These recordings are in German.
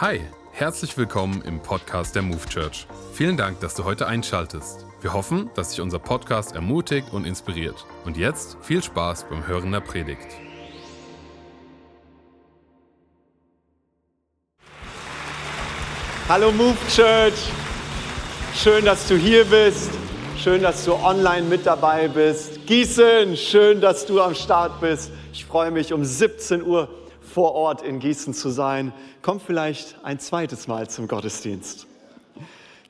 Hi, herzlich willkommen im Podcast der Move Church. Vielen Dank, dass du heute einschaltest. Wir hoffen, dass dich unser Podcast ermutigt und inspiriert. Und jetzt viel Spaß beim Hören der Predigt. Hallo Move Church, schön, dass du hier bist, schön, dass du online mit dabei bist. Gießen, schön, dass du am Start bist. Ich freue mich, um 17 Uhr vor Ort in Gießen zu sein. Komm vielleicht ein zweites Mal zum Gottesdienst.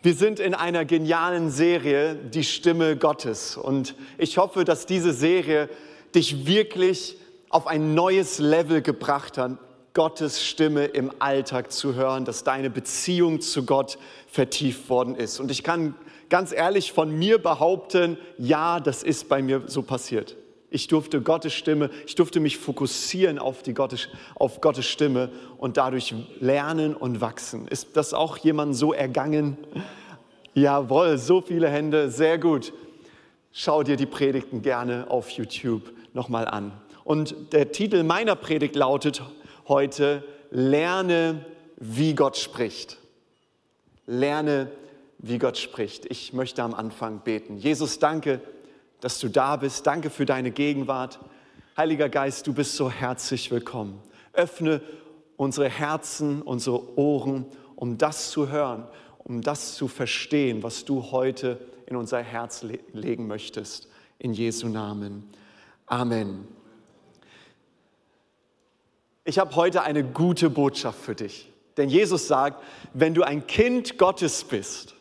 Wir sind in einer genialen Serie, die Stimme Gottes. Und ich hoffe, dass diese Serie dich wirklich auf ein neues Level gebracht hat, Gottes Stimme im Alltag zu hören, dass deine Beziehung zu Gott vertieft worden ist. Und ich kann ganz ehrlich von mir behaupten, ja, das ist bei mir so passiert. Ich durfte Gottes Stimme, ich durfte mich fokussieren auf, die Gottes, auf Gottes Stimme und dadurch lernen und wachsen. Ist das auch jemand so ergangen? Jawohl, so viele Hände, sehr gut. Schau dir die Predigten gerne auf YouTube nochmal an. Und der Titel meiner Predigt lautet heute, lerne, wie Gott spricht. Lerne, wie Gott spricht. Ich möchte am Anfang beten. Jesus, danke, dass du da bist. Danke für deine Gegenwart. Heiliger Geist, du bist so herzlich willkommen. Öffne unsere Herzen, unsere Ohren, um das zu hören, um das zu verstehen, was du heute in unser Herz le legen möchtest. In Jesu Namen. Amen. Ich habe heute eine gute Botschaft für dich. Denn Jesus sagt, wenn du ein Kind Gottes bist,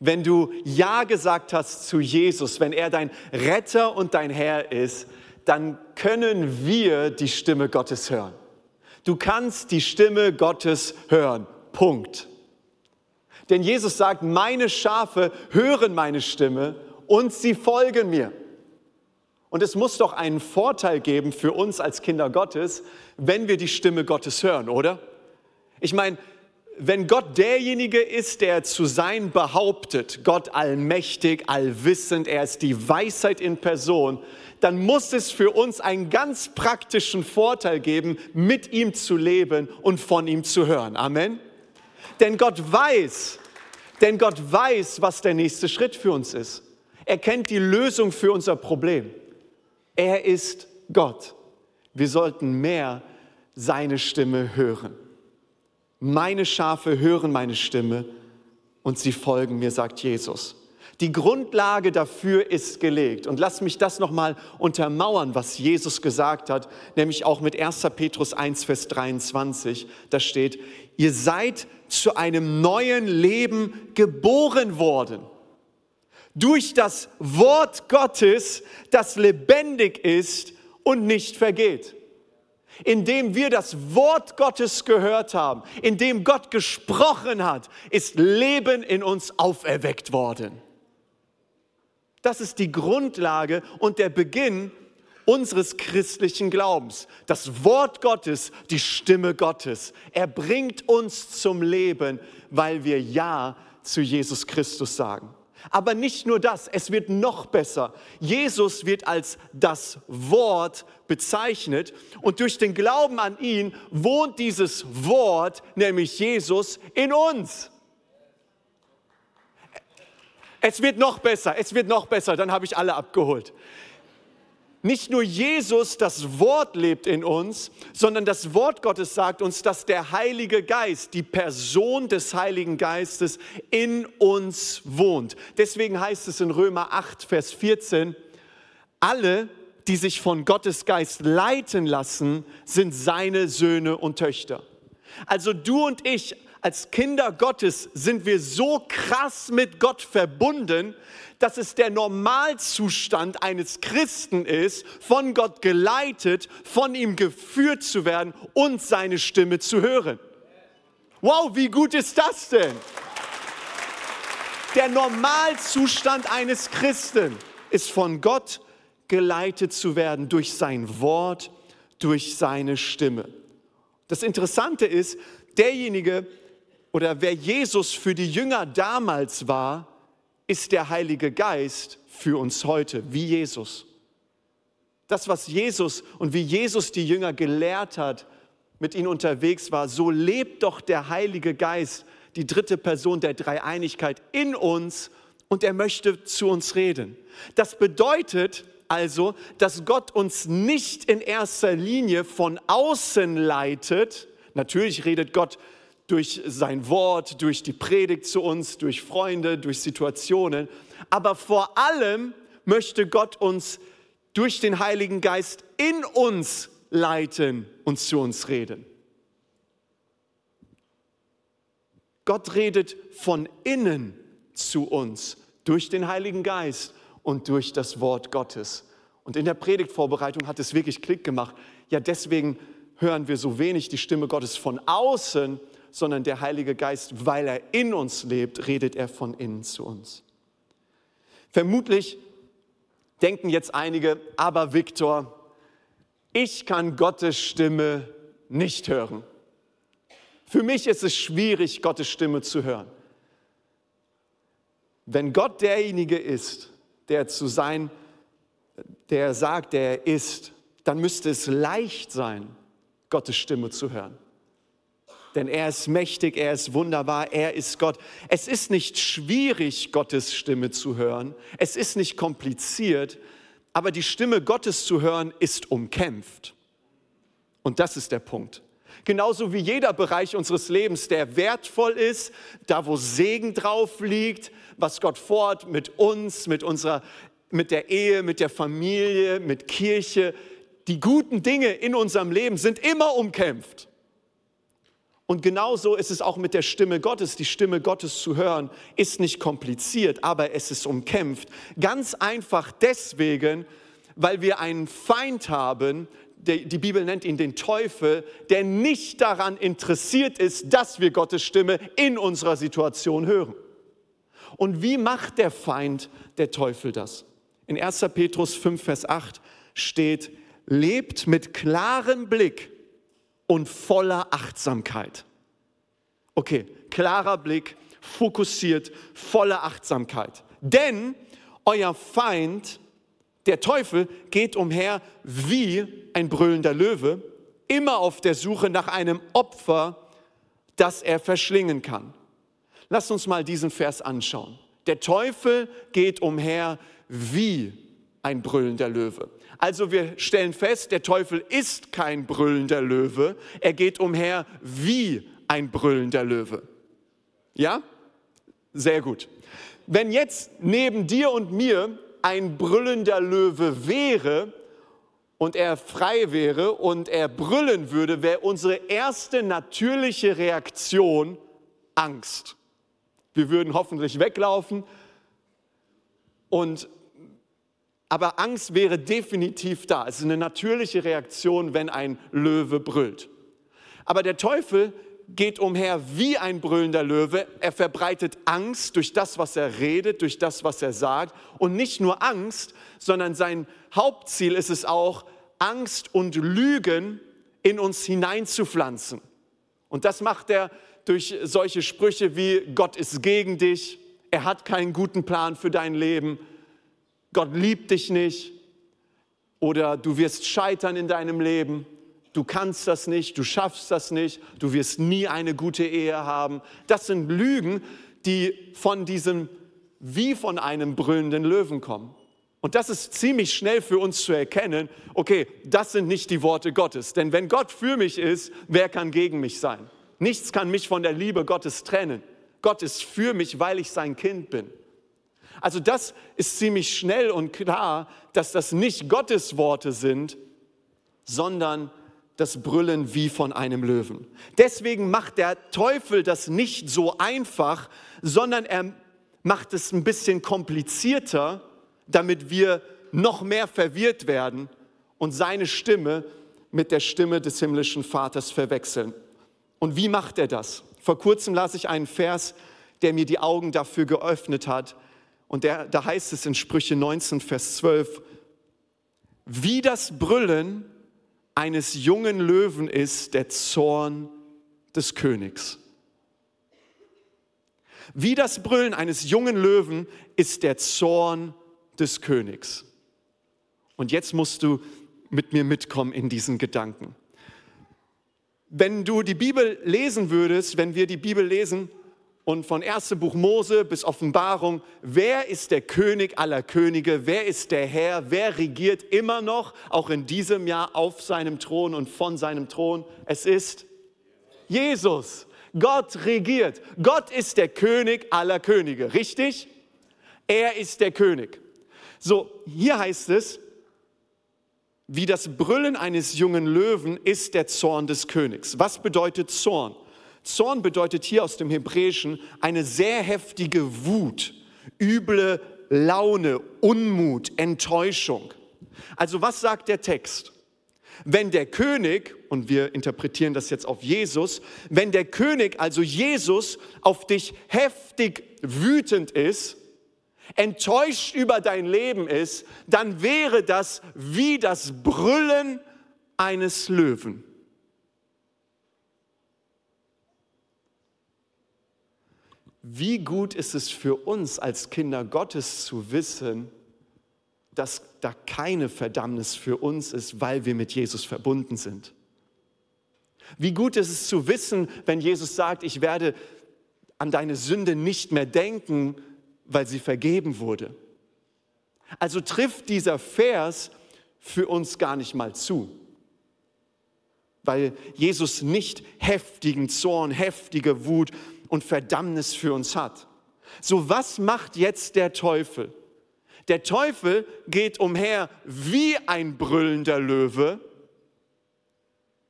wenn du Ja gesagt hast zu Jesus, wenn er dein Retter und dein Herr ist, dann können wir die Stimme Gottes hören. Du kannst die Stimme Gottes hören. Punkt. Denn Jesus sagt, meine Schafe hören meine Stimme und sie folgen mir. Und es muss doch einen Vorteil geben für uns als Kinder Gottes, wenn wir die Stimme Gottes hören, oder? Ich meine, wenn Gott derjenige ist, der zu sein behauptet, Gott allmächtig, allwissend, er ist die Weisheit in Person, dann muss es für uns einen ganz praktischen Vorteil geben, mit ihm zu leben und von ihm zu hören. Amen. Denn Gott weiß, denn Gott weiß, was der nächste Schritt für uns ist. Er kennt die Lösung für unser Problem. Er ist Gott. Wir sollten mehr seine Stimme hören. Meine Schafe hören meine Stimme und sie folgen mir, sagt Jesus. Die Grundlage dafür ist gelegt. Und lass mich das nochmal untermauern, was Jesus gesagt hat, nämlich auch mit 1. Petrus 1, Vers 23. Da steht, ihr seid zu einem neuen Leben geboren worden. Durch das Wort Gottes, das lebendig ist und nicht vergeht indem wir das Wort Gottes gehört haben, indem Gott gesprochen hat, ist Leben in uns auferweckt worden. Das ist die Grundlage und der Beginn unseres christlichen Glaubens. Das Wort Gottes, die Stimme Gottes. Er bringt uns zum Leben, weil wir Ja zu Jesus Christus sagen. Aber nicht nur das, es wird noch besser. Jesus wird als das Wort bezeichnet und durch den Glauben an ihn wohnt dieses Wort, nämlich Jesus, in uns. Es wird noch besser, es wird noch besser, dann habe ich alle abgeholt nicht nur Jesus, das Wort lebt in uns, sondern das Wort Gottes sagt uns, dass der Heilige Geist, die Person des Heiligen Geistes in uns wohnt. Deswegen heißt es in Römer 8, Vers 14, alle, die sich von Gottes Geist leiten lassen, sind seine Söhne und Töchter. Also du und ich als Kinder Gottes sind wir so krass mit Gott verbunden, dass es der Normalzustand eines Christen ist, von Gott geleitet, von ihm geführt zu werden und seine Stimme zu hören. Wow, wie gut ist das denn? Der Normalzustand eines Christen ist von Gott geleitet zu werden durch sein Wort, durch seine Stimme. Das Interessante ist, derjenige oder wer Jesus für die Jünger damals war, ist der Heilige Geist für uns heute, wie Jesus. Das, was Jesus und wie Jesus die Jünger gelehrt hat, mit ihnen unterwegs war, so lebt doch der Heilige Geist, die dritte Person der Dreieinigkeit in uns und er möchte zu uns reden. Das bedeutet also, dass Gott uns nicht in erster Linie von außen leitet. Natürlich redet Gott durch sein Wort, durch die Predigt zu uns, durch Freunde, durch Situationen. Aber vor allem möchte Gott uns durch den Heiligen Geist in uns leiten und zu uns reden. Gott redet von innen zu uns durch den Heiligen Geist und durch das Wort Gottes. Und in der Predigtvorbereitung hat es wirklich Klick gemacht. Ja, deswegen hören wir so wenig die Stimme Gottes von außen, sondern der Heilige Geist, weil er in uns lebt, redet er von innen zu uns. Vermutlich denken jetzt einige, aber Viktor, ich kann Gottes Stimme nicht hören. Für mich ist es schwierig, Gottes Stimme zu hören. Wenn Gott derjenige ist, der zu sein, der sagt, der er ist, dann müsste es leicht sein, Gottes Stimme zu hören. Denn er ist mächtig, er ist wunderbar, er ist Gott. Es ist nicht schwierig, Gottes Stimme zu hören. Es ist nicht kompliziert, aber die Stimme Gottes zu hören ist umkämpft. Und das ist der Punkt. Genauso wie jeder Bereich unseres Lebens, der wertvoll ist, da wo Segen drauf liegt, was Gott fort mit uns, mit unserer, mit der Ehe, mit der Familie, mit Kirche. Die guten Dinge in unserem Leben sind immer umkämpft. Und genauso ist es auch mit der Stimme Gottes. Die Stimme Gottes zu hören ist nicht kompliziert, aber es ist umkämpft. Ganz einfach deswegen, weil wir einen Feind haben, die Bibel nennt ihn den Teufel, der nicht daran interessiert ist, dass wir Gottes Stimme in unserer Situation hören. Und wie macht der Feind, der Teufel das? In 1. Petrus 5, Vers 8 steht, lebt mit klarem Blick und voller Achtsamkeit. Okay, klarer Blick, fokussiert, voller Achtsamkeit. Denn euer Feind, der Teufel, geht umher wie ein brüllender Löwe, immer auf der Suche nach einem Opfer, das er verschlingen kann. Lasst uns mal diesen Vers anschauen. Der Teufel geht umher wie ein brüllender Löwe. Also wir stellen fest, der Teufel ist kein brüllender Löwe, er geht umher wie ein brüllender Löwe. Ja? Sehr gut. Wenn jetzt neben dir und mir ein brüllender Löwe wäre und er frei wäre und er brüllen würde, wäre unsere erste natürliche Reaktion Angst. Wir würden hoffentlich weglaufen und aber Angst wäre definitiv da. Es ist eine natürliche Reaktion, wenn ein Löwe brüllt. Aber der Teufel geht umher wie ein brüllender Löwe. Er verbreitet Angst durch das, was er redet, durch das, was er sagt. Und nicht nur Angst, sondern sein Hauptziel ist es auch, Angst und Lügen in uns hineinzupflanzen. Und das macht er durch solche Sprüche wie Gott ist gegen dich, er hat keinen guten Plan für dein Leben, Gott liebt dich nicht oder du wirst scheitern in deinem Leben, du kannst das nicht, du schaffst das nicht, du wirst nie eine gute Ehe haben. Das sind Lügen, die von diesem wie von einem brüllenden Löwen kommen. Und das ist ziemlich schnell für uns zu erkennen, okay, das sind nicht die Worte Gottes. Denn wenn Gott für mich ist, wer kann gegen mich sein? Nichts kann mich von der Liebe Gottes trennen. Gott ist für mich, weil ich sein Kind bin. Also das ist ziemlich schnell und klar, dass das nicht Gottes Worte sind, sondern das Brüllen wie von einem Löwen. Deswegen macht der Teufel das nicht so einfach, sondern er macht es ein bisschen komplizierter, damit wir noch mehr verwirrt werden und seine Stimme mit der Stimme des himmlischen Vaters verwechseln. Und wie macht er das? Vor kurzem las ich einen Vers, der mir die Augen dafür geöffnet hat, und der, da heißt es in Sprüche 19, Vers 12, wie das Brüllen eines jungen Löwen ist der Zorn des Königs. Wie das Brüllen eines jungen Löwen ist der Zorn des Königs. Und jetzt musst du mit mir mitkommen in diesen Gedanken. Wenn du die Bibel lesen würdest, wenn wir die Bibel lesen und von 1. Buch Mose bis Offenbarung, wer ist der König aller Könige, wer ist der Herr, wer regiert immer noch, auch in diesem Jahr auf seinem Thron und von seinem Thron? Es ist Jesus. Gott regiert. Gott ist der König aller Könige, richtig? Er ist der König. So, hier heißt es, wie das Brüllen eines jungen Löwen ist der Zorn des Königs. Was bedeutet Zorn? Zorn bedeutet hier aus dem Hebräischen eine sehr heftige Wut, üble Laune, Unmut, Enttäuschung. Also was sagt der Text? Wenn der König, und wir interpretieren das jetzt auf Jesus, wenn der König, also Jesus, auf dich heftig wütend ist, enttäuscht über dein Leben ist, dann wäre das wie das Brüllen eines Löwen. Wie gut ist es für uns als Kinder Gottes zu wissen, dass da keine Verdammnis für uns ist, weil wir mit Jesus verbunden sind. Wie gut ist es zu wissen, wenn Jesus sagt, ich werde an deine Sünde nicht mehr denken, weil sie vergeben wurde. Also trifft dieser Vers für uns gar nicht mal zu, weil Jesus nicht heftigen Zorn, heftige Wut und Verdammnis für uns hat. So was macht jetzt der Teufel? Der Teufel geht umher wie ein brüllender Löwe.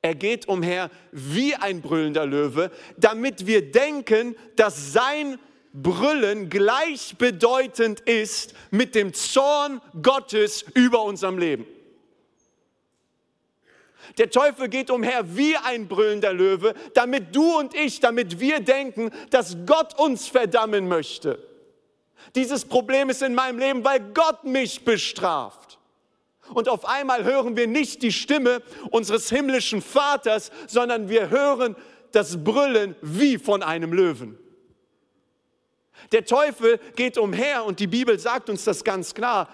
Er geht umher wie ein brüllender Löwe, damit wir denken, dass sein Brüllen gleichbedeutend ist mit dem Zorn Gottes über unserem Leben. Der Teufel geht umher wie ein brüllender Löwe, damit du und ich, damit wir denken, dass Gott uns verdammen möchte. Dieses Problem ist in meinem Leben, weil Gott mich bestraft. Und auf einmal hören wir nicht die Stimme unseres himmlischen Vaters, sondern wir hören das Brüllen wie von einem Löwen. Der Teufel geht umher und die Bibel sagt uns das ganz klar.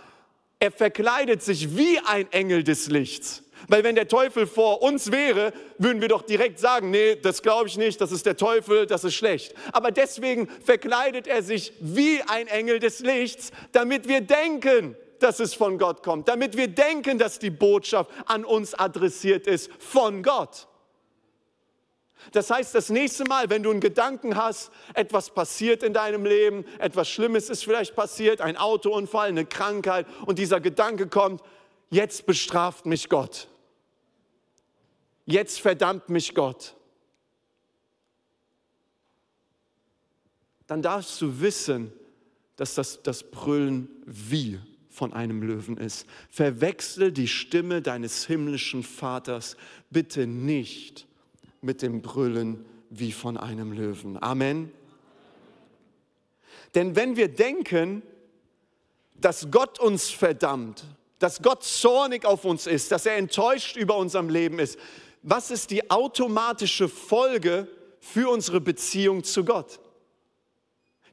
Er verkleidet sich wie ein Engel des Lichts. Weil wenn der Teufel vor uns wäre, würden wir doch direkt sagen, nee, das glaube ich nicht, das ist der Teufel, das ist schlecht. Aber deswegen verkleidet er sich wie ein Engel des Lichts, damit wir denken, dass es von Gott kommt, damit wir denken, dass die Botschaft an uns adressiert ist von Gott. Das heißt, das nächste Mal, wenn du einen Gedanken hast, etwas passiert in deinem Leben, etwas Schlimmes ist vielleicht passiert, ein Autounfall, eine Krankheit und dieser Gedanke kommt, jetzt bestraft mich Gott. Jetzt verdammt mich Gott. Dann darfst du wissen, dass das das Brüllen wie von einem Löwen ist. Verwechsel die Stimme deines himmlischen Vaters bitte nicht mit dem Brüllen wie von einem Löwen. Amen. Denn wenn wir denken, dass Gott uns verdammt, dass Gott zornig auf uns ist, dass er enttäuscht über unserem Leben ist, was ist die automatische Folge für unsere Beziehung zu Gott?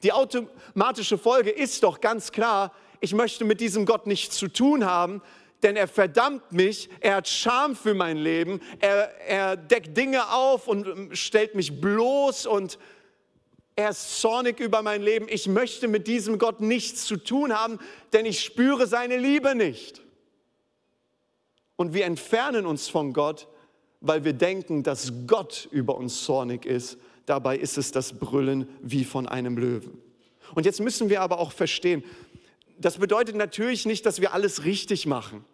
Die automatische Folge ist doch ganz klar, ich möchte mit diesem Gott nichts zu tun haben, denn er verdammt mich, er hat Scham für mein Leben, er, er deckt Dinge auf und stellt mich bloß und er ist zornig über mein Leben. Ich möchte mit diesem Gott nichts zu tun haben, denn ich spüre seine Liebe nicht. Und wir entfernen uns von Gott, weil wir denken, dass Gott über uns zornig ist. Dabei ist es das Brüllen wie von einem Löwen. Und jetzt müssen wir aber auch verstehen, das bedeutet natürlich nicht, dass wir alles richtig machen.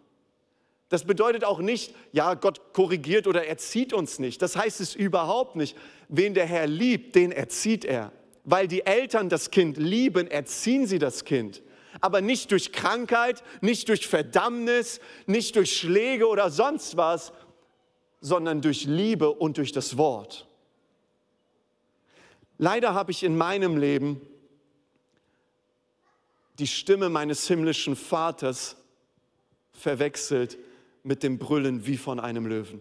Das bedeutet auch nicht, ja, Gott korrigiert oder erzieht uns nicht. Das heißt es überhaupt nicht. Wen der Herr liebt, den erzieht er. Weil die Eltern das Kind lieben, erziehen sie das Kind. Aber nicht durch Krankheit, nicht durch Verdammnis, nicht durch Schläge oder sonst was, sondern durch Liebe und durch das Wort. Leider habe ich in meinem Leben die Stimme meines himmlischen Vaters verwechselt mit dem Brüllen wie von einem Löwen.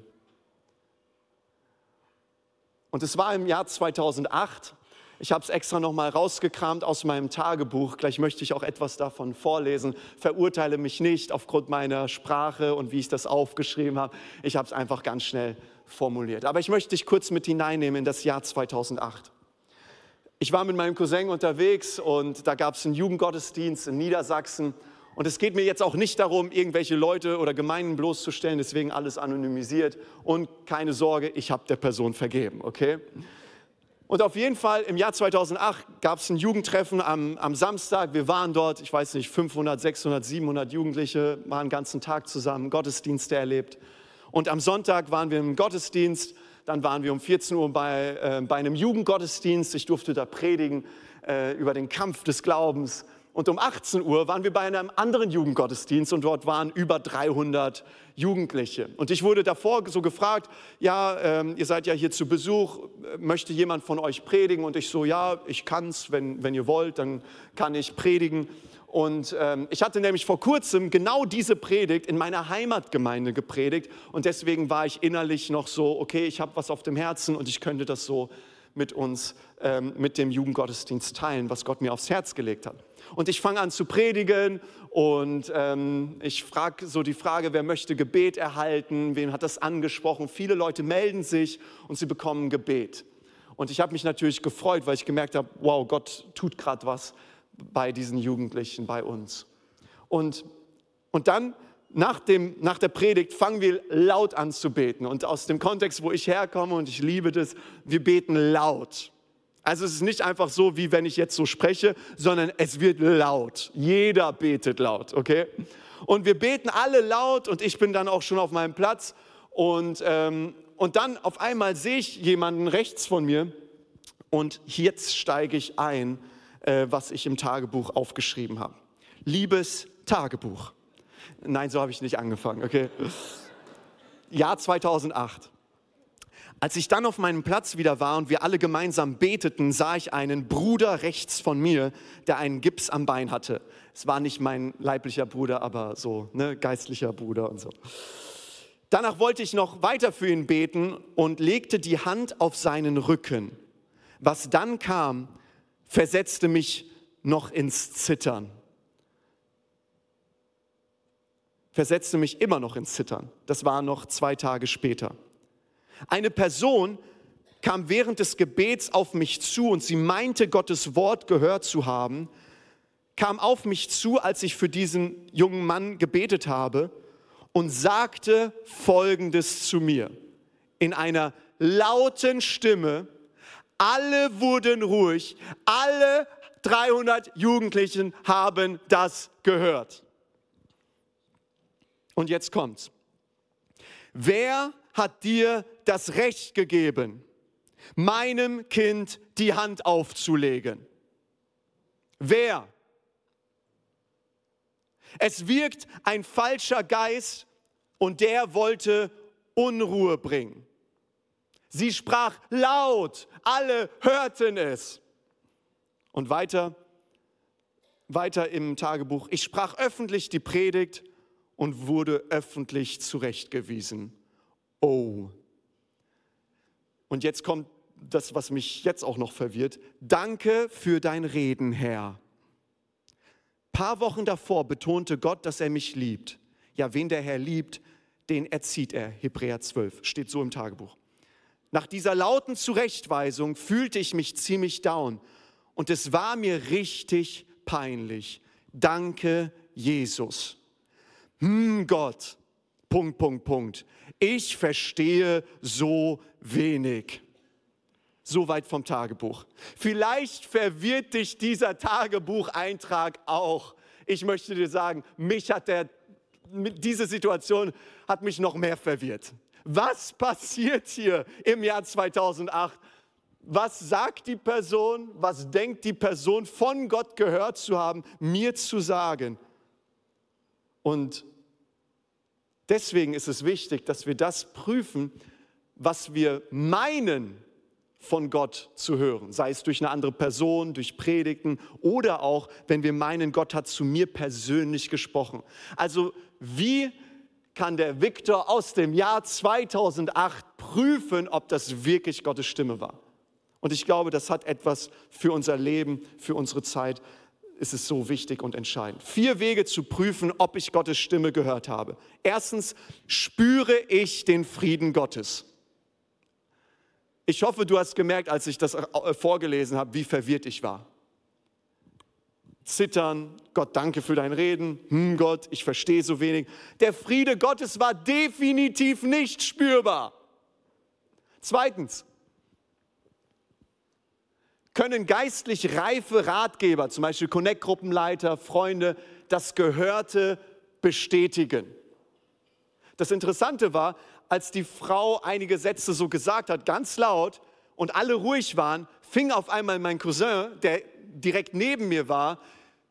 Und es war im Jahr 2008. Ich habe es extra nochmal rausgekramt aus meinem Tagebuch. Gleich möchte ich auch etwas davon vorlesen. Verurteile mich nicht aufgrund meiner Sprache und wie ich das aufgeschrieben habe. Ich habe es einfach ganz schnell formuliert. Aber ich möchte dich kurz mit hineinnehmen in das Jahr 2008. Ich war mit meinem Cousin unterwegs und da gab es einen Jugendgottesdienst in Niedersachsen. Und es geht mir jetzt auch nicht darum, irgendwelche Leute oder Gemeinden bloßzustellen, deswegen alles anonymisiert. Und keine Sorge, ich habe der Person vergeben, okay? Und auf jeden Fall im Jahr 2008 gab es ein Jugendtreffen am, am, Samstag. Wir waren dort, ich weiß nicht, 500, 600, 700 Jugendliche, waren den ganzen Tag zusammen, Gottesdienste erlebt. Und am Sonntag waren wir im Gottesdienst, dann waren wir um 14 Uhr bei, äh, bei einem Jugendgottesdienst. Ich durfte da predigen äh, über den Kampf des Glaubens. Und um 18 Uhr waren wir bei einem anderen Jugendgottesdienst und dort waren über 300 Jugendliche. Und ich wurde davor so gefragt, ja, ähm, ihr seid ja hier zu Besuch, möchte jemand von euch predigen? Und ich so, ja, ich kann's, wenn, wenn ihr wollt, dann kann ich predigen. Und ähm, ich hatte nämlich vor kurzem genau diese Predigt in meiner Heimatgemeinde gepredigt und deswegen war ich innerlich noch so, okay, ich habe was auf dem Herzen und ich könnte das so mit uns, ähm, mit dem Jugendgottesdienst teilen, was Gott mir aufs Herz gelegt hat. Und ich fange an zu predigen und ähm, ich frage so die Frage, wer möchte Gebet erhalten, wem hat das angesprochen. Viele Leute melden sich und sie bekommen Gebet. Und ich habe mich natürlich gefreut, weil ich gemerkt habe, wow, Gott tut gerade was bei diesen Jugendlichen, bei uns. Und, und dann nach, dem, nach der Predigt fangen wir laut an zu beten. Und aus dem Kontext, wo ich herkomme, und ich liebe das, wir beten laut. Also es ist nicht einfach so, wie wenn ich jetzt so spreche, sondern es wird laut. Jeder betet laut, okay? Und wir beten alle laut und ich bin dann auch schon auf meinem Platz. Und, ähm, und dann auf einmal sehe ich jemanden rechts von mir und jetzt steige ich ein, äh, was ich im Tagebuch aufgeschrieben habe. Liebes Tagebuch. Nein, so habe ich nicht angefangen, okay? Jahr 2008. Als ich dann auf meinem Platz wieder war und wir alle gemeinsam beteten, sah ich einen Bruder rechts von mir, der einen Gips am Bein hatte. Es war nicht mein leiblicher Bruder, aber so, ne, geistlicher Bruder und so. Danach wollte ich noch weiter für ihn beten und legte die Hand auf seinen Rücken. Was dann kam, versetzte mich noch ins Zittern. Versetzte mich immer noch ins Zittern. Das war noch zwei Tage später. Eine Person kam während des Gebets auf mich zu und sie meinte, Gottes Wort gehört zu haben, kam auf mich zu, als ich für diesen jungen Mann gebetet habe und sagte Folgendes zu mir in einer lauten Stimme. Alle wurden ruhig, alle 300 Jugendlichen haben das gehört. Und jetzt kommt's. Wer hat dir das Recht gegeben, meinem Kind die Hand aufzulegen? Wer? Es wirkt ein falscher Geist und der wollte Unruhe bringen. Sie sprach laut, alle hörten es. Und weiter, weiter im Tagebuch, ich sprach öffentlich die Predigt und wurde öffentlich zurechtgewiesen. Oh. Und jetzt kommt das, was mich jetzt auch noch verwirrt. Danke für dein Reden, Herr. Paar Wochen davor betonte Gott, dass er mich liebt. Ja, wen der Herr liebt, den erzieht er. Hebräer 12 steht so im Tagebuch. Nach dieser lauten Zurechtweisung fühlte ich mich ziemlich down und es war mir richtig peinlich. Danke, Jesus. Hm, Gott, Punkt, Punkt, Punkt. Ich verstehe so wenig. Soweit vom Tagebuch. Vielleicht verwirrt dich dieser Tagebucheintrag auch. Ich möchte dir sagen, mich hat der, diese Situation hat mich noch mehr verwirrt. Was passiert hier im Jahr 2008? Was sagt die Person? Was denkt die Person von Gott gehört zu haben, mir zu sagen? Und Deswegen ist es wichtig, dass wir das prüfen, was wir meinen von Gott zu hören, sei es durch eine andere Person, durch Predigten oder auch, wenn wir meinen, Gott hat zu mir persönlich gesprochen. Also wie kann der Viktor aus dem Jahr 2008 prüfen, ob das wirklich Gottes Stimme war? Und ich glaube, das hat etwas für unser Leben, für unsere Zeit ist es so wichtig und entscheidend. Vier Wege zu prüfen, ob ich Gottes Stimme gehört habe. Erstens, spüre ich den Frieden Gottes. Ich hoffe, du hast gemerkt, als ich das äh, vorgelesen habe, wie verwirrt ich war. Zittern, Gott danke für dein Reden, hm Gott, ich verstehe so wenig. Der Friede Gottes war definitiv nicht spürbar. Zweitens, können geistlich reife Ratgeber, zum Beispiel Connect-Gruppenleiter, Freunde, das Gehörte bestätigen. Das Interessante war, als die Frau einige Sätze so gesagt hat, ganz laut, und alle ruhig waren, fing auf einmal mein Cousin, der direkt neben mir war,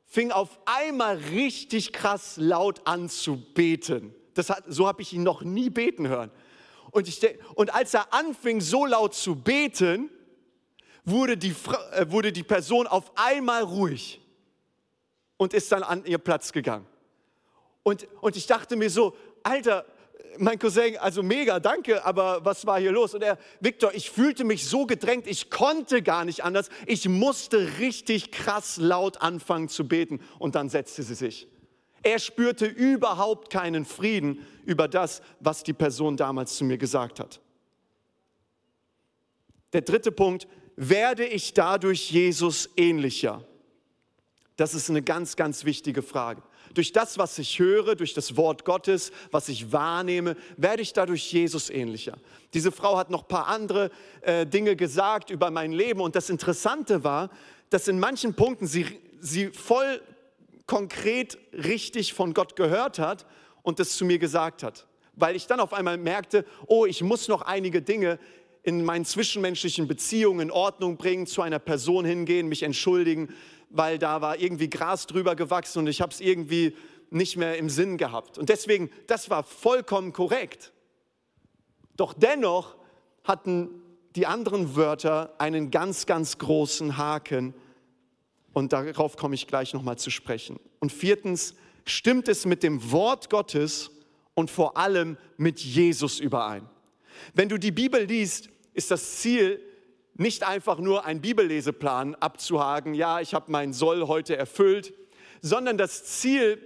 fing auf einmal richtig krass laut an zu beten. Das hat, so habe ich ihn noch nie beten hören. Und, ich, und als er anfing, so laut zu beten, wurde die, äh, wurde die Person auf einmal ruhig und ist dann an ihr Platz gegangen. Und, und ich dachte mir so, Alter, mein Cousin, also mega, danke, aber was war hier los? Und er, Victor, ich fühlte mich so gedrängt, ich konnte gar nicht anders. Ich musste richtig krass laut anfangen zu beten und dann setzte sie sich. Er spürte überhaupt keinen Frieden über das, was die Person damals zu mir gesagt hat. Der dritte Punkt, werde ich dadurch Jesus ähnlicher? Das ist eine ganz, ganz wichtige Frage. Durch das, was ich höre, durch das Wort Gottes, was ich wahrnehme, werde ich dadurch Jesus ähnlicher. Diese Frau hat noch ein paar andere äh, Dinge gesagt über mein Leben und das Interessante war, dass in manchen Punkten sie, sie voll konkret richtig von Gott gehört hat und das zu mir gesagt hat. Weil ich dann auf einmal merkte, oh, ich muss noch einige Dinge in meinen zwischenmenschlichen Beziehungen in Ordnung bringen, zu einer Person hingehen, mich entschuldigen, weil da war irgendwie Gras drüber gewachsen und ich habe es irgendwie nicht mehr im Sinn gehabt. Und deswegen, das war vollkommen korrekt. Doch dennoch hatten die anderen Wörter einen ganz, ganz großen Haken und darauf komme ich gleich nochmal zu sprechen. Und viertens, stimmt es mit dem Wort Gottes und vor allem mit Jesus überein? Wenn du die Bibel liest, ist das Ziel nicht einfach nur einen Bibelleseplan abzuhaken, ja, ich habe mein Soll heute erfüllt, sondern das Ziel,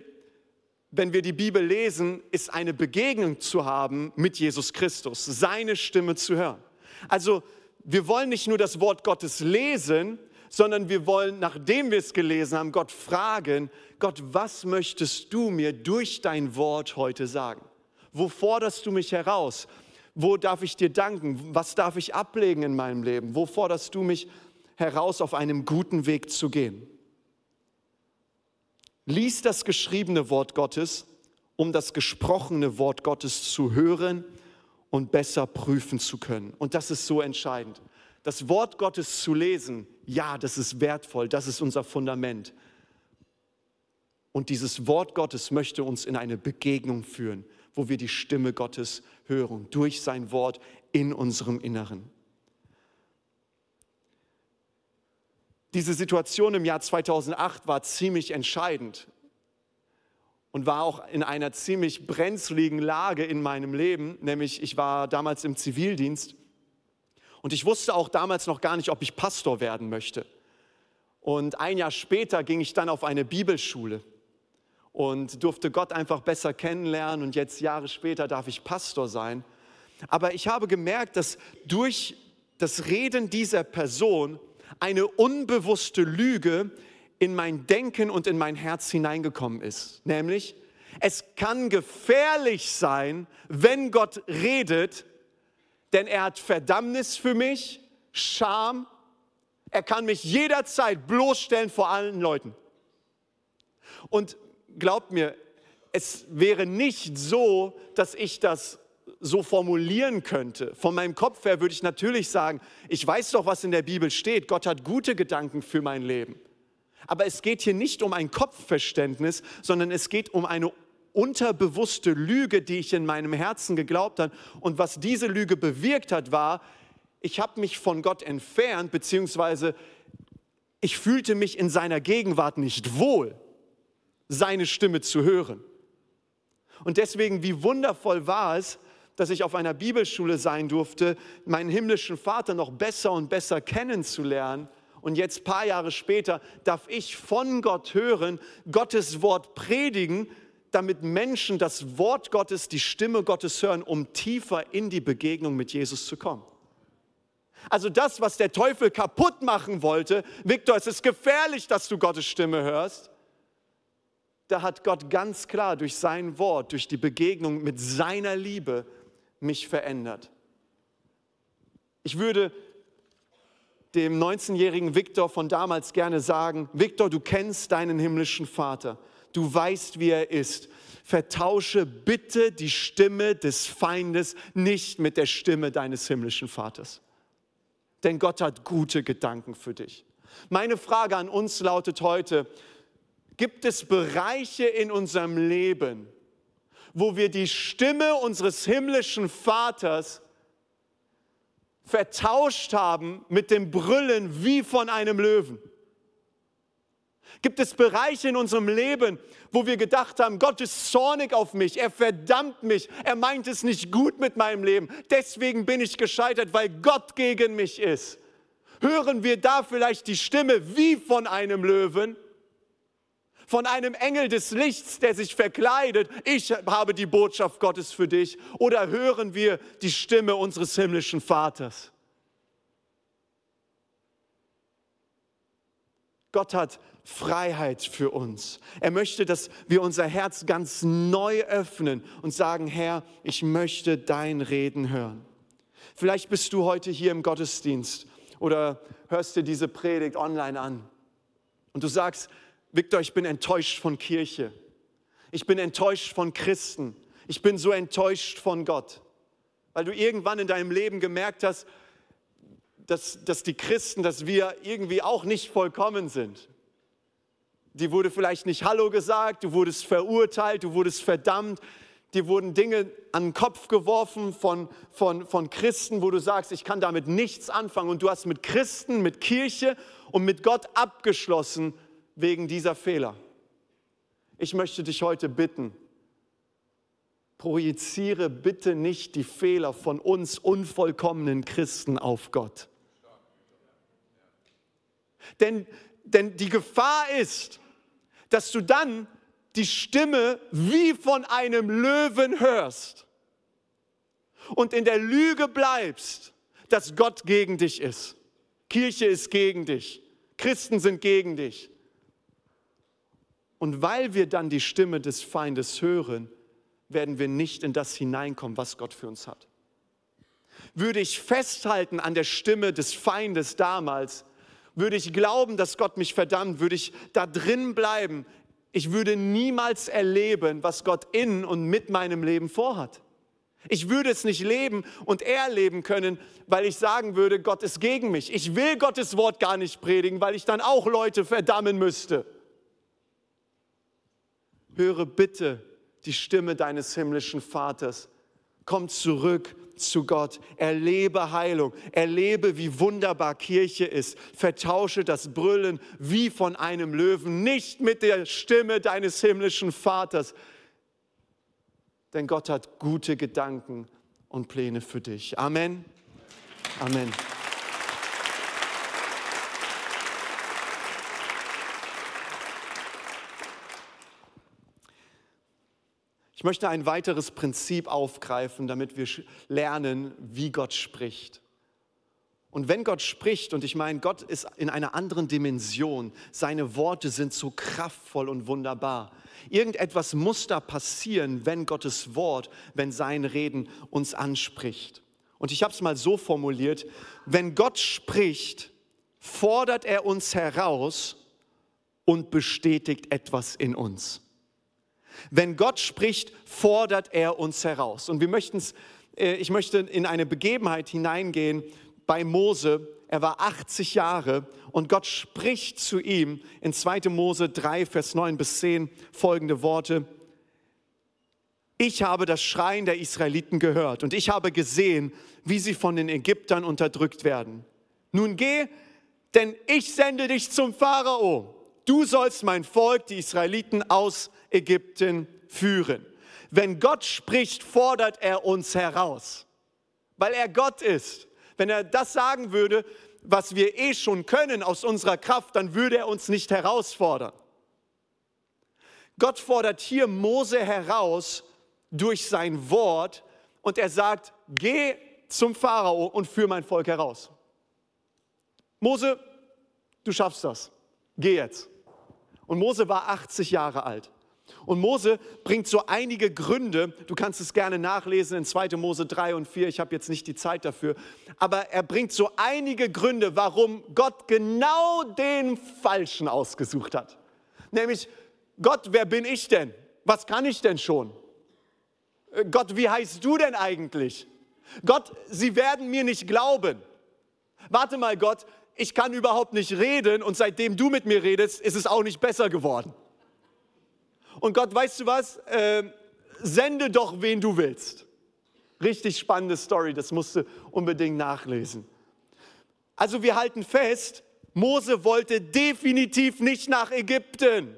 wenn wir die Bibel lesen, ist eine Begegnung zu haben mit Jesus Christus, seine Stimme zu hören. Also wir wollen nicht nur das Wort Gottes lesen, sondern wir wollen, nachdem wir es gelesen haben, Gott fragen, Gott, was möchtest du mir durch dein Wort heute sagen? Wo forderst du mich heraus? Wo darf ich dir danken? Was darf ich ablegen in meinem Leben? Wo forderst du mich heraus, auf einem guten Weg zu gehen? Lies das geschriebene Wort Gottes, um das gesprochene Wort Gottes zu hören und besser prüfen zu können. Und das ist so entscheidend. Das Wort Gottes zu lesen, ja, das ist wertvoll, das ist unser Fundament. Und dieses Wort Gottes möchte uns in eine Begegnung führen wo wir die Stimme Gottes hören, durch sein Wort in unserem Inneren. Diese Situation im Jahr 2008 war ziemlich entscheidend und war auch in einer ziemlich brenzligen Lage in meinem Leben, nämlich ich war damals im Zivildienst und ich wusste auch damals noch gar nicht, ob ich Pastor werden möchte. Und ein Jahr später ging ich dann auf eine Bibelschule und durfte Gott einfach besser kennenlernen und jetzt Jahre später darf ich Pastor sein. Aber ich habe gemerkt, dass durch das Reden dieser Person eine unbewusste Lüge in mein Denken und in mein Herz hineingekommen ist. Nämlich, es kann gefährlich sein, wenn Gott redet, denn er hat Verdammnis für mich, Scham, er kann mich jederzeit bloßstellen vor allen Leuten. Und glaubt mir, es wäre nicht so, dass ich das so formulieren könnte. Von meinem Kopf her würde ich natürlich sagen, ich weiß doch, was in der Bibel steht. Gott hat gute Gedanken für mein Leben. Aber es geht hier nicht um ein Kopfverständnis, sondern es geht um eine unterbewusste Lüge, die ich in meinem Herzen geglaubt habe. Und was diese Lüge bewirkt hat, war, ich habe mich von Gott entfernt, beziehungsweise ich fühlte mich in seiner Gegenwart nicht wohl seine Stimme zu hören. Und deswegen, wie wundervoll war es, dass ich auf einer Bibelschule sein durfte, meinen himmlischen Vater noch besser und besser kennenzulernen. Und jetzt, paar Jahre später, darf ich von Gott hören, Gottes Wort predigen, damit Menschen das Wort Gottes, die Stimme Gottes hören, um tiefer in die Begegnung mit Jesus zu kommen. Also das, was der Teufel kaputt machen wollte, Viktor, es ist gefährlich, dass du Gottes Stimme hörst. Da hat Gott ganz klar durch sein Wort, durch die Begegnung mit seiner Liebe mich verändert. Ich würde dem 19-jährigen Viktor von damals gerne sagen, Viktor, du kennst deinen himmlischen Vater, du weißt, wie er ist. Vertausche bitte die Stimme des Feindes nicht mit der Stimme deines himmlischen Vaters. Denn Gott hat gute Gedanken für dich. Meine Frage an uns lautet heute, gibt es Bereiche in unserem Leben, wo wir die Stimme unseres himmlischen Vaters vertauscht haben mit dem Brüllen wie von einem Löwen? Gibt es Bereiche in unserem Leben, wo wir gedacht haben, Gott ist zornig auf mich, er verdammt mich, er meint es nicht gut mit meinem Leben, deswegen bin ich gescheitert, weil Gott gegen mich ist? Hören wir da vielleicht die Stimme wie von einem Löwen? Von einem Engel des Lichts, der sich verkleidet, ich habe die Botschaft Gottes für dich. Oder hören wir die Stimme unseres himmlischen Vaters? Gott hat Freiheit für uns. Er möchte, dass wir unser Herz ganz neu öffnen und sagen, Herr, ich möchte dein Reden hören. Vielleicht bist du heute hier im Gottesdienst oder hörst dir diese Predigt online an und du sagst, Viktor, ich bin enttäuscht von Kirche. Ich bin enttäuscht von Christen. Ich bin so enttäuscht von Gott, weil du irgendwann in deinem Leben gemerkt hast, dass, dass die Christen, dass wir irgendwie auch nicht vollkommen sind. Die wurde vielleicht nicht Hallo gesagt, du wurdest verurteilt, du wurdest verdammt, dir wurden Dinge an den Kopf geworfen von, von, von Christen, wo du sagst, ich kann damit nichts anfangen. Und du hast mit Christen, mit Kirche und mit Gott abgeschlossen wegen dieser Fehler. Ich möchte dich heute bitten, projiziere bitte nicht die Fehler von uns unvollkommenen Christen auf Gott. Denn, denn die Gefahr ist, dass du dann die Stimme wie von einem Löwen hörst und in der Lüge bleibst, dass Gott gegen dich ist. Kirche ist gegen dich. Christen sind gegen dich. Und weil wir dann die Stimme des Feindes hören, werden wir nicht in das hineinkommen, was Gott für uns hat. Würde ich festhalten an der Stimme des Feindes damals, würde ich glauben, dass Gott mich verdammt, würde ich da drin bleiben, ich würde niemals erleben, was Gott in und mit meinem Leben vorhat. Ich würde es nicht leben und erleben können, weil ich sagen würde, Gott ist gegen mich. Ich will Gottes Wort gar nicht predigen, weil ich dann auch Leute verdammen müsste. Höre bitte die Stimme deines himmlischen Vaters. Komm zurück zu Gott, erlebe Heilung, erlebe, wie wunderbar Kirche ist, vertausche das Brüllen wie von einem Löwen, nicht mit der Stimme deines himmlischen Vaters, denn Gott hat gute Gedanken und Pläne für dich. Amen. Amen. Ich möchte ein weiteres Prinzip aufgreifen, damit wir lernen, wie Gott spricht. Und wenn Gott spricht, und ich meine, Gott ist in einer anderen Dimension, seine Worte sind so kraftvoll und wunderbar. Irgendetwas muss da passieren, wenn Gottes Wort, wenn sein Reden uns anspricht. Und ich habe es mal so formuliert, wenn Gott spricht, fordert er uns heraus und bestätigt etwas in uns. Wenn Gott spricht, fordert er uns heraus. Und wir möchten's, äh, ich möchte in eine Begebenheit hineingehen bei Mose. Er war 80 Jahre und Gott spricht zu ihm in 2. Mose 3, Vers 9 bis 10 folgende Worte. Ich habe das Schreien der Israeliten gehört und ich habe gesehen, wie sie von den Ägyptern unterdrückt werden. Nun geh, denn ich sende dich zum Pharao. Du sollst mein Volk, die Israeliten, aus Ägypten führen. Wenn Gott spricht, fordert er uns heraus, weil er Gott ist. Wenn er das sagen würde, was wir eh schon können aus unserer Kraft, dann würde er uns nicht herausfordern. Gott fordert hier Mose heraus durch sein Wort und er sagt, geh zum Pharao und führ mein Volk heraus. Mose, du schaffst das. Geh jetzt. Und Mose war 80 Jahre alt. Und Mose bringt so einige Gründe, du kannst es gerne nachlesen in 2. Mose 3 und 4, ich habe jetzt nicht die Zeit dafür, aber er bringt so einige Gründe, warum Gott genau den Falschen ausgesucht hat. Nämlich, Gott, wer bin ich denn? Was kann ich denn schon? Äh, Gott, wie heißt du denn eigentlich? Gott, sie werden mir nicht glauben. Warte mal, Gott, ich kann überhaupt nicht reden und seitdem du mit mir redest, ist es auch nicht besser geworden. Und Gott, weißt du was? Äh, sende doch, wen du willst. Richtig spannende Story, das musst du unbedingt nachlesen. Also wir halten fest, Mose wollte definitiv nicht nach Ägypten.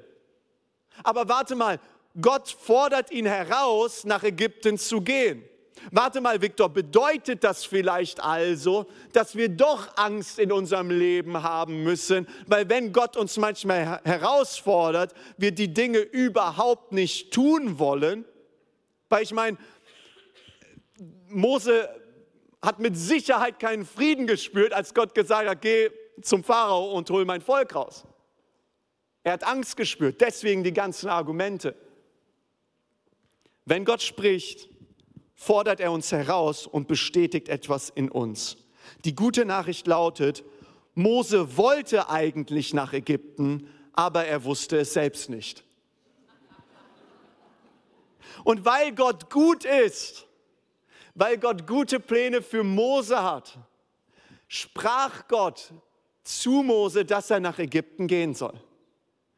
Aber warte mal, Gott fordert ihn heraus, nach Ägypten zu gehen. Warte mal, Viktor, bedeutet das vielleicht also, dass wir doch Angst in unserem Leben haben müssen? Weil wenn Gott uns manchmal herausfordert, wir die Dinge überhaupt nicht tun wollen? Weil ich meine, Mose hat mit Sicherheit keinen Frieden gespürt, als Gott gesagt hat, geh zum Pharao und hol mein Volk raus. Er hat Angst gespürt, deswegen die ganzen Argumente. Wenn Gott spricht, fordert er uns heraus und bestätigt etwas in uns. Die gute Nachricht lautet, Mose wollte eigentlich nach Ägypten, aber er wusste es selbst nicht. Und weil Gott gut ist, weil Gott gute Pläne für Mose hat, sprach Gott zu Mose, dass er nach Ägypten gehen soll.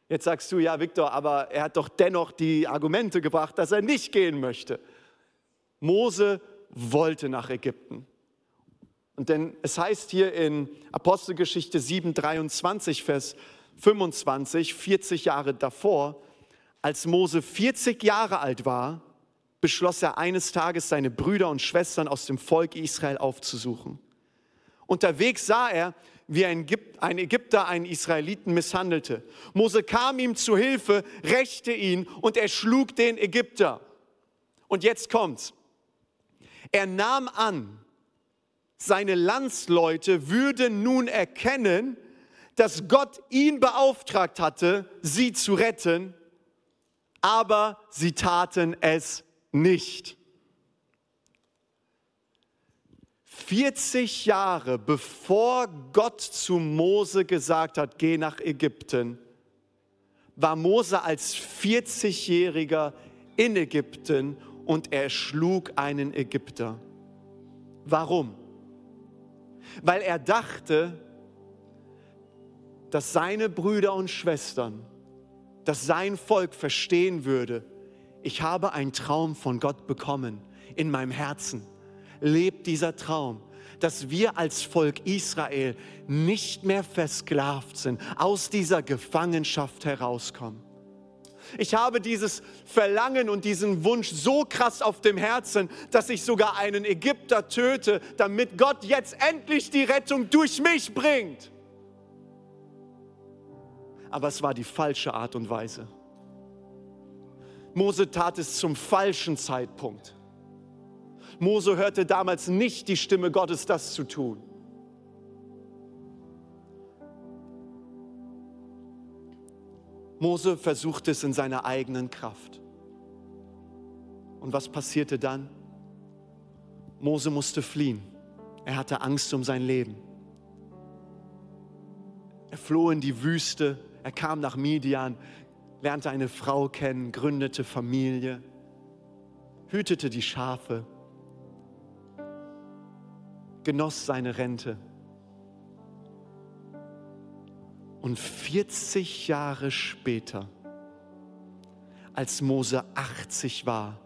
Jetzt sagst du, ja, Viktor, aber er hat doch dennoch die Argumente gebracht, dass er nicht gehen möchte. Mose wollte nach Ägypten. Und denn es heißt hier in Apostelgeschichte 7, 23, Vers 25, 40 Jahre davor, als Mose 40 Jahre alt war, beschloss er eines Tages, seine Brüder und Schwestern aus dem Volk Israel aufzusuchen. Unterwegs sah er, wie ein Ägypter einen Israeliten misshandelte. Mose kam ihm zu Hilfe, rächte ihn und er schlug den Ägypter. Und jetzt kommt's. Er nahm an, seine Landsleute würden nun erkennen, dass Gott ihn beauftragt hatte, sie zu retten, aber sie taten es nicht. 40 Jahre bevor Gott zu Mose gesagt hat, geh nach Ägypten, war Mose als 40-Jähriger in Ägypten und er schlug einen Ägypter. Warum? Weil er dachte, dass seine Brüder und Schwestern, dass sein Volk verstehen würde, ich habe einen Traum von Gott bekommen in meinem Herzen. Lebt dieser Traum, dass wir als Volk Israel nicht mehr versklavt sind, aus dieser Gefangenschaft herauskommen. Ich habe dieses Verlangen und diesen Wunsch so krass auf dem Herzen, dass ich sogar einen Ägypter töte, damit Gott jetzt endlich die Rettung durch mich bringt. Aber es war die falsche Art und Weise. Mose tat es zum falschen Zeitpunkt. Mose hörte damals nicht die Stimme Gottes, das zu tun. Mose versuchte es in seiner eigenen Kraft. Und was passierte dann? Mose musste fliehen. Er hatte Angst um sein Leben. Er floh in die Wüste, er kam nach Midian, lernte eine Frau kennen, gründete Familie, hütete die Schafe, genoss seine Rente. Und 40 Jahre später, als Mose 80 war,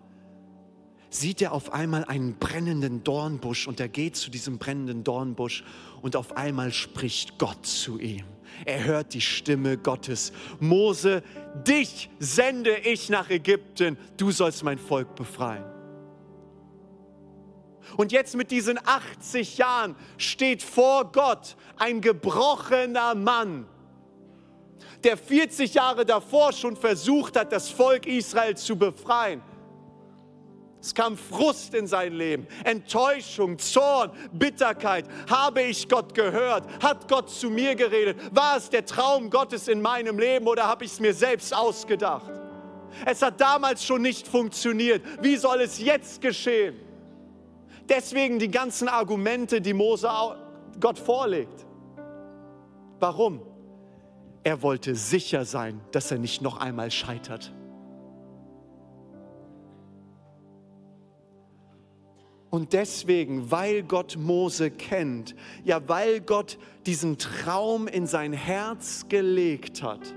sieht er auf einmal einen brennenden Dornbusch und er geht zu diesem brennenden Dornbusch und auf einmal spricht Gott zu ihm. Er hört die Stimme Gottes. Mose, dich sende ich nach Ägypten, du sollst mein Volk befreien. Und jetzt mit diesen 80 Jahren steht vor Gott ein gebrochener Mann, der 40 Jahre davor schon versucht hat, das Volk Israel zu befreien. Es kam Frust in sein Leben, Enttäuschung, Zorn, Bitterkeit. Habe ich Gott gehört? Hat Gott zu mir geredet? War es der Traum Gottes in meinem Leben oder habe ich es mir selbst ausgedacht? Es hat damals schon nicht funktioniert. Wie soll es jetzt geschehen? Deswegen die ganzen Argumente, die Mose Gott vorlegt. Warum? Er wollte sicher sein, dass er nicht noch einmal scheitert. Und deswegen, weil Gott Mose kennt, ja, weil Gott diesen Traum in sein Herz gelegt hat,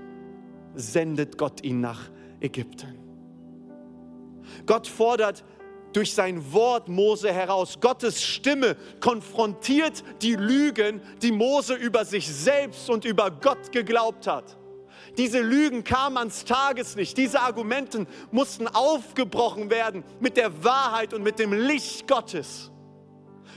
sendet Gott ihn nach Ägypten. Gott fordert durch sein Wort Mose heraus. Gottes Stimme konfrontiert die Lügen, die Mose über sich selbst und über Gott geglaubt hat. Diese Lügen kamen ans Tageslicht. Diese Argumente mussten aufgebrochen werden mit der Wahrheit und mit dem Licht Gottes.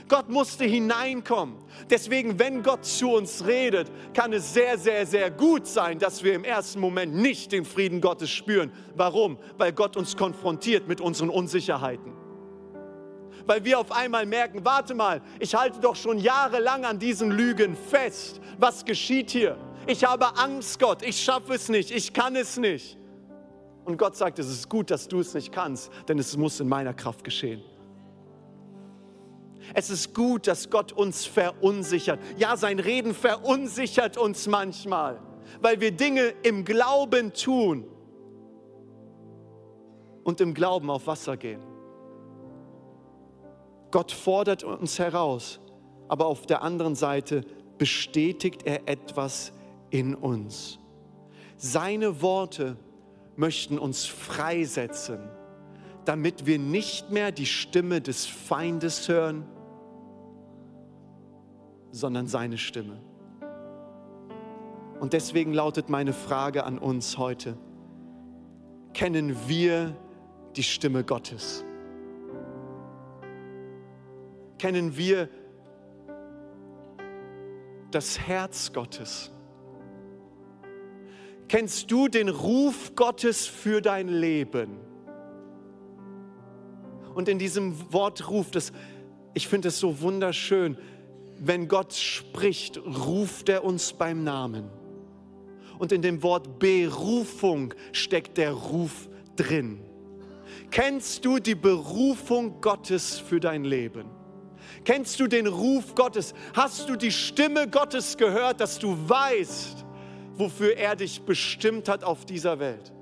Gott musste hineinkommen. Deswegen, wenn Gott zu uns redet, kann es sehr, sehr, sehr gut sein, dass wir im ersten Moment nicht den Frieden Gottes spüren. Warum? Weil Gott uns konfrontiert mit unseren Unsicherheiten. Weil wir auf einmal merken, warte mal, ich halte doch schon jahrelang an diesen Lügen fest. Was geschieht hier? Ich habe Angst, Gott, ich schaffe es nicht, ich kann es nicht. Und Gott sagt, es ist gut, dass du es nicht kannst, denn es muss in meiner Kraft geschehen. Es ist gut, dass Gott uns verunsichert. Ja, sein Reden verunsichert uns manchmal, weil wir Dinge im Glauben tun und im Glauben auf Wasser gehen. Gott fordert uns heraus, aber auf der anderen Seite bestätigt er etwas in uns. Seine Worte möchten uns freisetzen, damit wir nicht mehr die Stimme des Feindes hören, sondern seine Stimme. Und deswegen lautet meine Frage an uns heute, kennen wir die Stimme Gottes? Kennen wir das Herz Gottes? Kennst du den Ruf Gottes für dein Leben? Und in diesem Wort Ruf, das, ich finde es so wunderschön, wenn Gott spricht, ruft er uns beim Namen. Und in dem Wort Berufung steckt der Ruf drin. Kennst du die Berufung Gottes für dein Leben? Kennst du den Ruf Gottes? Hast du die Stimme Gottes gehört, dass du weißt, wofür er dich bestimmt hat auf dieser Welt.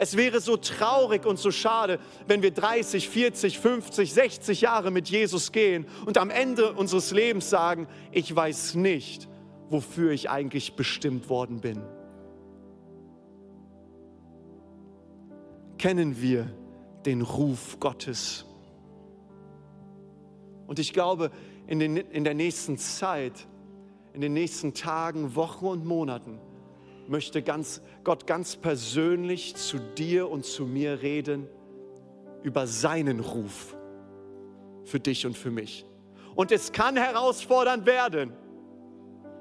Es wäre so traurig und so schade, wenn wir 30, 40, 50, 60 Jahre mit Jesus gehen und am Ende unseres Lebens sagen, ich weiß nicht, wofür ich eigentlich bestimmt worden bin. Kennen wir den Ruf Gottes? Und ich glaube, in, den, in der nächsten Zeit, in den nächsten Tagen, Wochen und Monaten, möchte ganz, Gott ganz persönlich zu dir und zu mir reden über seinen Ruf für dich und für mich. Und es kann herausfordernd werden,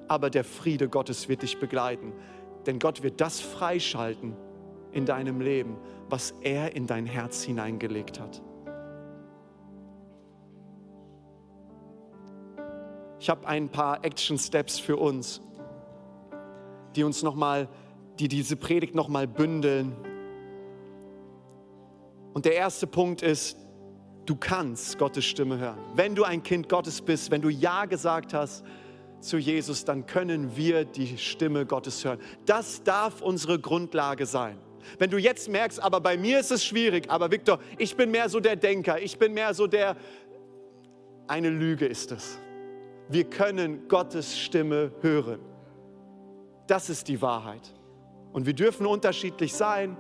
aber der Friede Gottes wird dich begleiten, denn Gott wird das freischalten in deinem Leben, was er in dein Herz hineingelegt hat. Ich habe ein paar Action Steps für uns die uns nochmal, die diese Predigt nochmal bündeln. Und der erste Punkt ist, du kannst Gottes Stimme hören. Wenn du ein Kind Gottes bist, wenn du Ja gesagt hast zu Jesus, dann können wir die Stimme Gottes hören. Das darf unsere Grundlage sein. Wenn du jetzt merkst, aber bei mir ist es schwierig, aber Viktor, ich bin mehr so der Denker, ich bin mehr so der, eine Lüge ist es. Wir können Gottes Stimme hören. Das ist die Wahrheit. Und wir dürfen unterschiedlich sein,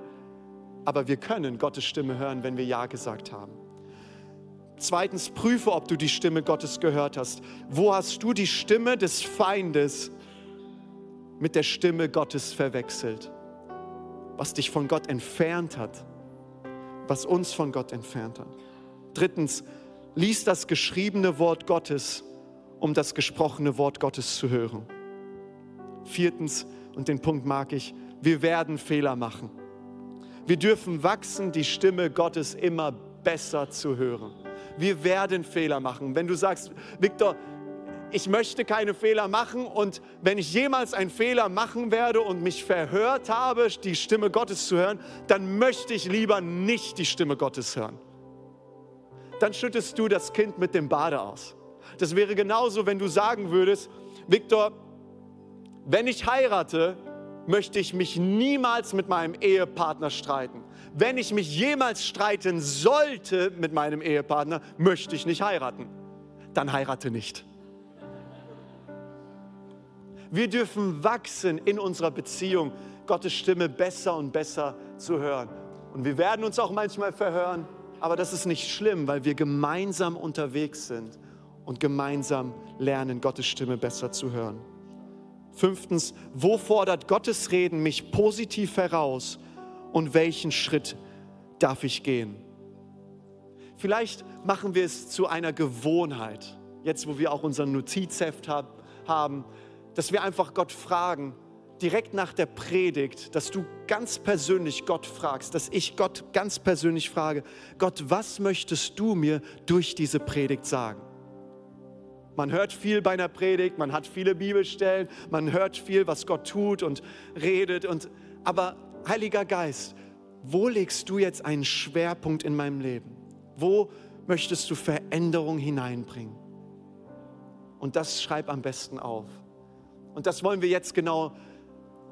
aber wir können Gottes Stimme hören, wenn wir Ja gesagt haben. Zweitens, prüfe, ob du die Stimme Gottes gehört hast. Wo hast du die Stimme des Feindes mit der Stimme Gottes verwechselt? Was dich von Gott entfernt hat, was uns von Gott entfernt hat. Drittens, lies das geschriebene Wort Gottes, um das gesprochene Wort Gottes zu hören. Viertens, und den Punkt mag ich, wir werden Fehler machen. Wir dürfen wachsen, die Stimme Gottes immer besser zu hören. Wir werden Fehler machen. Wenn du sagst, Viktor, ich möchte keine Fehler machen und wenn ich jemals einen Fehler machen werde und mich verhört habe, die Stimme Gottes zu hören, dann möchte ich lieber nicht die Stimme Gottes hören. Dann schüttest du das Kind mit dem Bade aus. Das wäre genauso, wenn du sagen würdest, Viktor, wenn ich heirate, möchte ich mich niemals mit meinem Ehepartner streiten. Wenn ich mich jemals streiten sollte mit meinem Ehepartner, möchte ich nicht heiraten. Dann heirate nicht. Wir dürfen wachsen in unserer Beziehung, Gottes Stimme besser und besser zu hören. Und wir werden uns auch manchmal verhören, aber das ist nicht schlimm, weil wir gemeinsam unterwegs sind und gemeinsam lernen, Gottes Stimme besser zu hören. Fünftens, wo fordert Gottes Reden mich positiv heraus und welchen Schritt darf ich gehen? Vielleicht machen wir es zu einer Gewohnheit, jetzt wo wir auch unseren Notizheft haben, dass wir einfach Gott fragen, direkt nach der Predigt, dass du ganz persönlich Gott fragst, dass ich Gott ganz persönlich frage, Gott, was möchtest du mir durch diese Predigt sagen? Man hört viel bei einer Predigt, man hat viele Bibelstellen, man hört viel, was Gott tut und redet. Und, aber Heiliger Geist, wo legst du jetzt einen Schwerpunkt in meinem Leben? Wo möchtest du Veränderung hineinbringen? Und das schreib am besten auf. Und das wollen wir jetzt genau,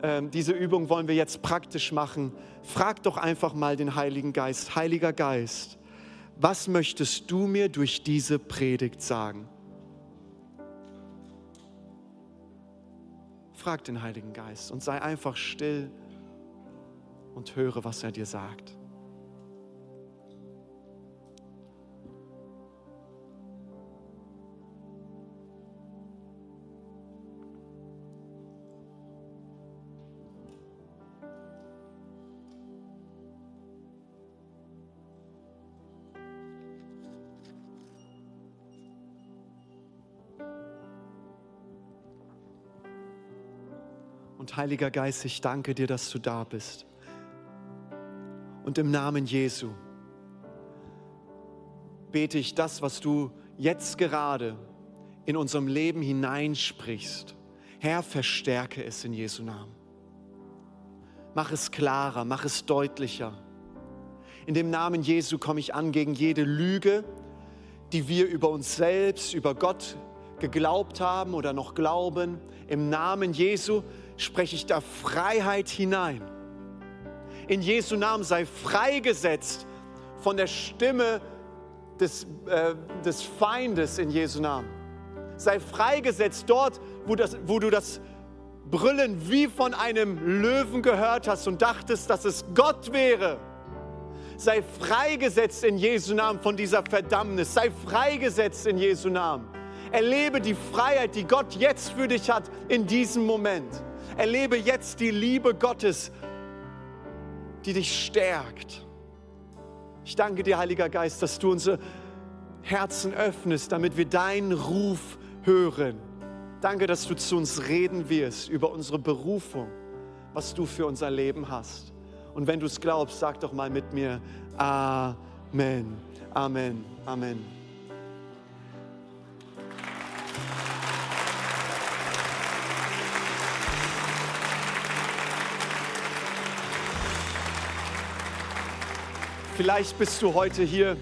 äh, diese Übung wollen wir jetzt praktisch machen. Frag doch einfach mal den Heiligen Geist, Heiliger Geist, was möchtest du mir durch diese Predigt sagen? Frag den Heiligen Geist und sei einfach still und höre, was er dir sagt. Heiliger Geist, ich danke dir, dass du da bist. Und im Namen Jesu bete ich das, was du jetzt gerade in unserem Leben hineinsprichst. Herr, verstärke es in Jesu Namen. Mach es klarer, mach es deutlicher. In dem Namen Jesu komme ich an gegen jede Lüge, die wir über uns selbst, über Gott geglaubt haben oder noch glauben. Im Namen Jesu spreche ich da Freiheit hinein. In Jesu Namen sei freigesetzt von der Stimme des, äh, des Feindes in Jesu Namen. Sei freigesetzt dort, wo, das, wo du das Brüllen wie von einem Löwen gehört hast und dachtest, dass es Gott wäre. Sei freigesetzt in Jesu Namen von dieser Verdammnis. Sei freigesetzt in Jesu Namen. Erlebe die Freiheit, die Gott jetzt für dich hat in diesem Moment. Erlebe jetzt die Liebe Gottes, die dich stärkt. Ich danke dir, Heiliger Geist, dass du unsere Herzen öffnest, damit wir deinen Ruf hören. Danke, dass du zu uns reden wirst über unsere Berufung, was du für unser Leben hast. Und wenn du es glaubst, sag doch mal mit mir Amen, Amen, Amen. Vielleicht bist du heute hier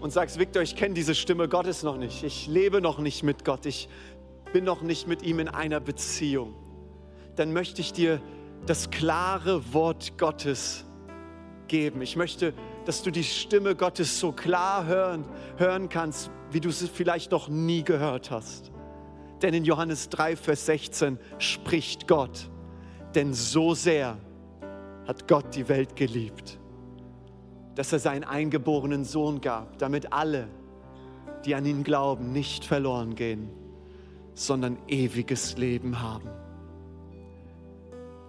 und sagst, Victor, ich kenne diese Stimme Gottes noch nicht. Ich lebe noch nicht mit Gott. Ich bin noch nicht mit ihm in einer Beziehung. Dann möchte ich dir das klare Wort Gottes geben. Ich möchte, dass du die Stimme Gottes so klar hören, hören kannst, wie du sie vielleicht noch nie gehört hast. Denn in Johannes 3, Vers 16 spricht Gott, denn so sehr hat Gott die Welt geliebt, dass er seinen eingeborenen Sohn gab, damit alle, die an ihn glauben, nicht verloren gehen, sondern ewiges Leben haben.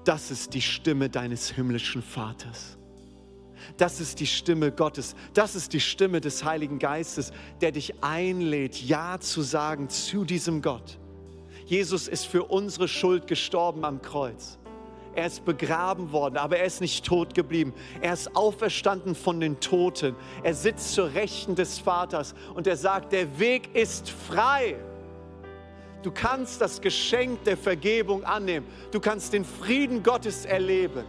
Das ist die Stimme deines himmlischen Vaters. Das ist die Stimme Gottes. Das ist die Stimme des Heiligen Geistes, der dich einlädt, Ja zu sagen zu diesem Gott. Jesus ist für unsere Schuld gestorben am Kreuz. Er ist begraben worden, aber er ist nicht tot geblieben. Er ist auferstanden von den Toten. Er sitzt zur Rechten des Vaters und er sagt, der Weg ist frei. Du kannst das Geschenk der Vergebung annehmen. Du kannst den Frieden Gottes erleben.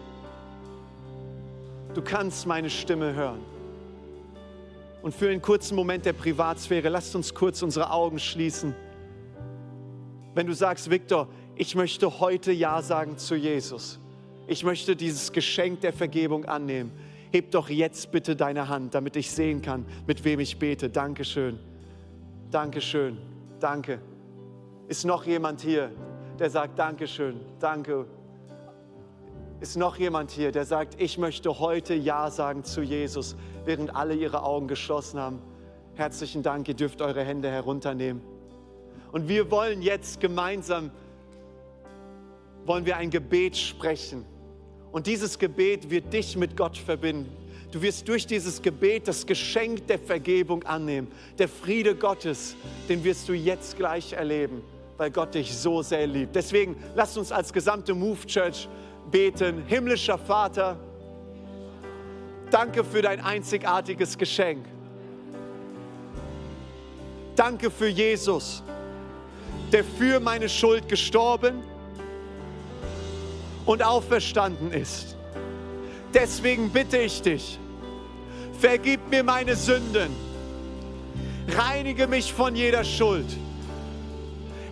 Du kannst meine Stimme hören. Und für einen kurzen Moment der Privatsphäre, lasst uns kurz unsere Augen schließen. Wenn du sagst, Viktor, ich möchte heute Ja sagen zu Jesus. Ich möchte dieses Geschenk der Vergebung annehmen. Heb doch jetzt bitte deine Hand, damit ich sehen kann, mit wem ich bete. Dankeschön. Dankeschön. Danke. Ist noch jemand hier, der sagt Dankeschön, danke. Ist noch jemand hier, der sagt, ich möchte heute Ja sagen zu Jesus, während alle ihre Augen geschlossen haben? Herzlichen Dank, ihr dürft eure Hände herunternehmen. Und wir wollen jetzt gemeinsam, wollen wir ein Gebet sprechen. Und dieses Gebet wird dich mit Gott verbinden. Du wirst durch dieses Gebet das Geschenk der Vergebung annehmen. Der Friede Gottes, den wirst du jetzt gleich erleben weil Gott dich so sehr liebt. Deswegen lasst uns als gesamte Move Church beten. Himmlischer Vater, danke für dein einzigartiges Geschenk. Danke für Jesus, der für meine Schuld gestorben und auferstanden ist. Deswegen bitte ich dich, vergib mir meine Sünden, reinige mich von jeder Schuld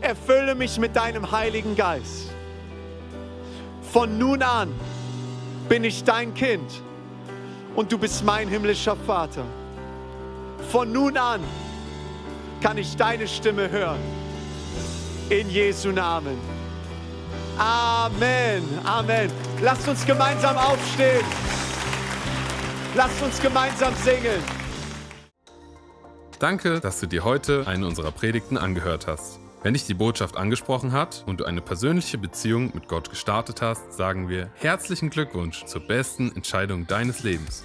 erfülle mich mit deinem Heiligen Geist. Von nun an bin ich dein Kind und du bist mein himmlischer Vater. Von nun an kann ich deine Stimme hören. In Jesu Namen. Amen. Amen. Lasst uns gemeinsam aufstehen. Lasst uns gemeinsam singen. Danke, dass du dir heute eine unserer Predigten angehört hast. Wenn dich die Botschaft angesprochen hat und du eine persönliche Beziehung mit Gott gestartet hast, sagen wir herzlichen Glückwunsch zur besten Entscheidung deines Lebens.